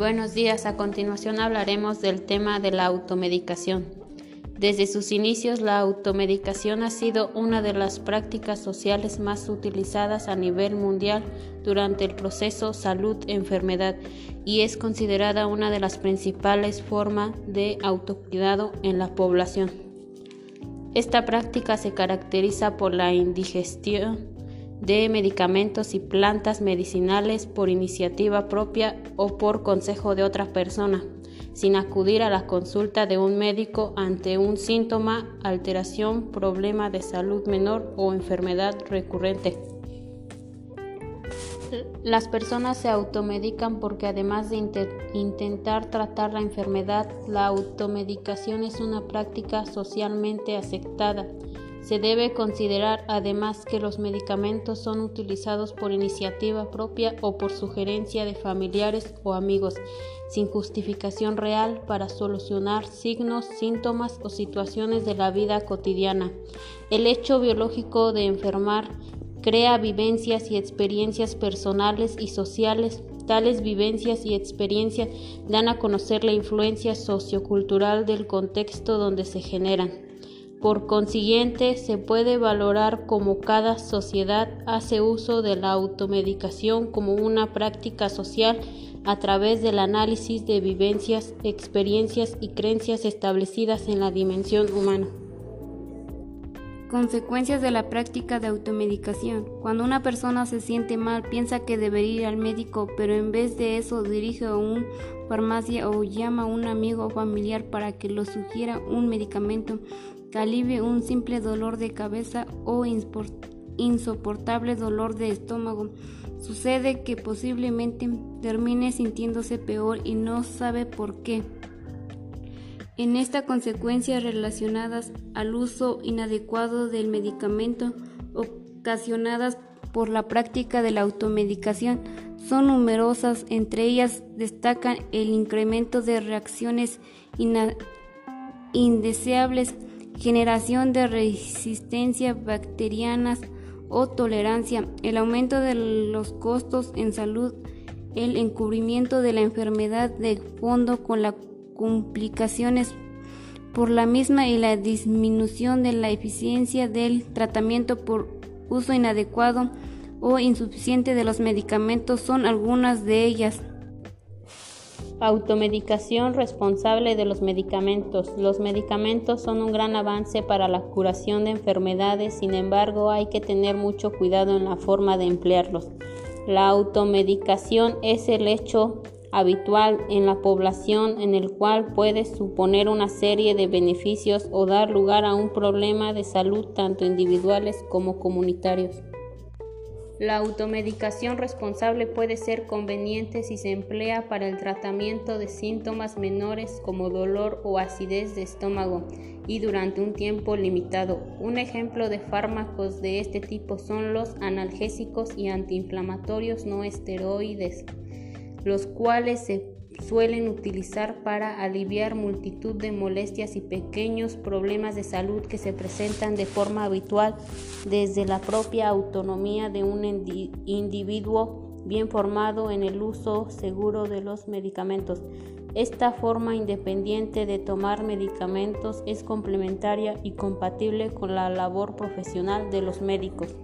Buenos días, a continuación hablaremos del tema de la automedicación. Desde sus inicios, la automedicación ha sido una de las prácticas sociales más utilizadas a nivel mundial durante el proceso salud-enfermedad y es considerada una de las principales formas de autocuidado en la población. Esta práctica se caracteriza por la indigestión de medicamentos y plantas medicinales por iniciativa propia o por consejo de otra persona, sin acudir a la consulta de un médico ante un síntoma, alteración, problema de salud menor o enfermedad recurrente. Las personas se automedican porque además de intentar tratar la enfermedad, la automedicación es una práctica socialmente aceptada se debe considerar además que los medicamentos son utilizados por iniciativa propia o por sugerencia de familiares o amigos, sin justificación real para solucionar signos, síntomas o situaciones de la vida cotidiana. El hecho biológico de enfermar crea vivencias y experiencias personales y sociales. Tales vivencias y experiencias dan a conocer la influencia sociocultural del contexto donde se generan. Por consiguiente, se puede valorar cómo cada sociedad hace uso de la automedicación como una práctica social a través del análisis de vivencias, experiencias y creencias establecidas en la dimensión humana. Consecuencias de la práctica de automedicación. Cuando una persona se siente mal, piensa que debería ir al médico, pero en vez de eso dirige a una farmacia o llama a un amigo o familiar para que lo sugiera un medicamento que alivie un simple dolor de cabeza o insoportable dolor de estómago. Sucede que posiblemente termine sintiéndose peor y no sabe por qué. En esta consecuencias relacionadas al uso inadecuado del medicamento ocasionadas por la práctica de la automedicación. Son numerosas, entre ellas destacan el incremento de reacciones indeseables generación de resistencia bacterianas o tolerancia, el aumento de los costos en salud, el encubrimiento de la enfermedad de fondo con las complicaciones por la misma y la disminución de la eficiencia del tratamiento por uso inadecuado o insuficiente de los medicamentos son algunas de ellas. Automedicación responsable de los medicamentos. Los medicamentos son un gran avance para la curación de enfermedades, sin embargo hay que tener mucho cuidado en la forma de emplearlos. La automedicación es el hecho habitual en la población en el cual puede suponer una serie de beneficios o dar lugar a un problema de salud tanto individuales como comunitarios. La automedicación responsable puede ser conveniente si se emplea para el tratamiento de síntomas menores como dolor o acidez de estómago y durante un tiempo limitado. Un ejemplo de fármacos de este tipo son los analgésicos y antiinflamatorios no esteroides, los cuales se suelen utilizar para aliviar multitud de molestias y pequeños problemas de salud que se presentan de forma habitual desde la propia autonomía de un individuo bien formado en el uso seguro de los medicamentos. Esta forma independiente de tomar medicamentos es complementaria y compatible con la labor profesional de los médicos.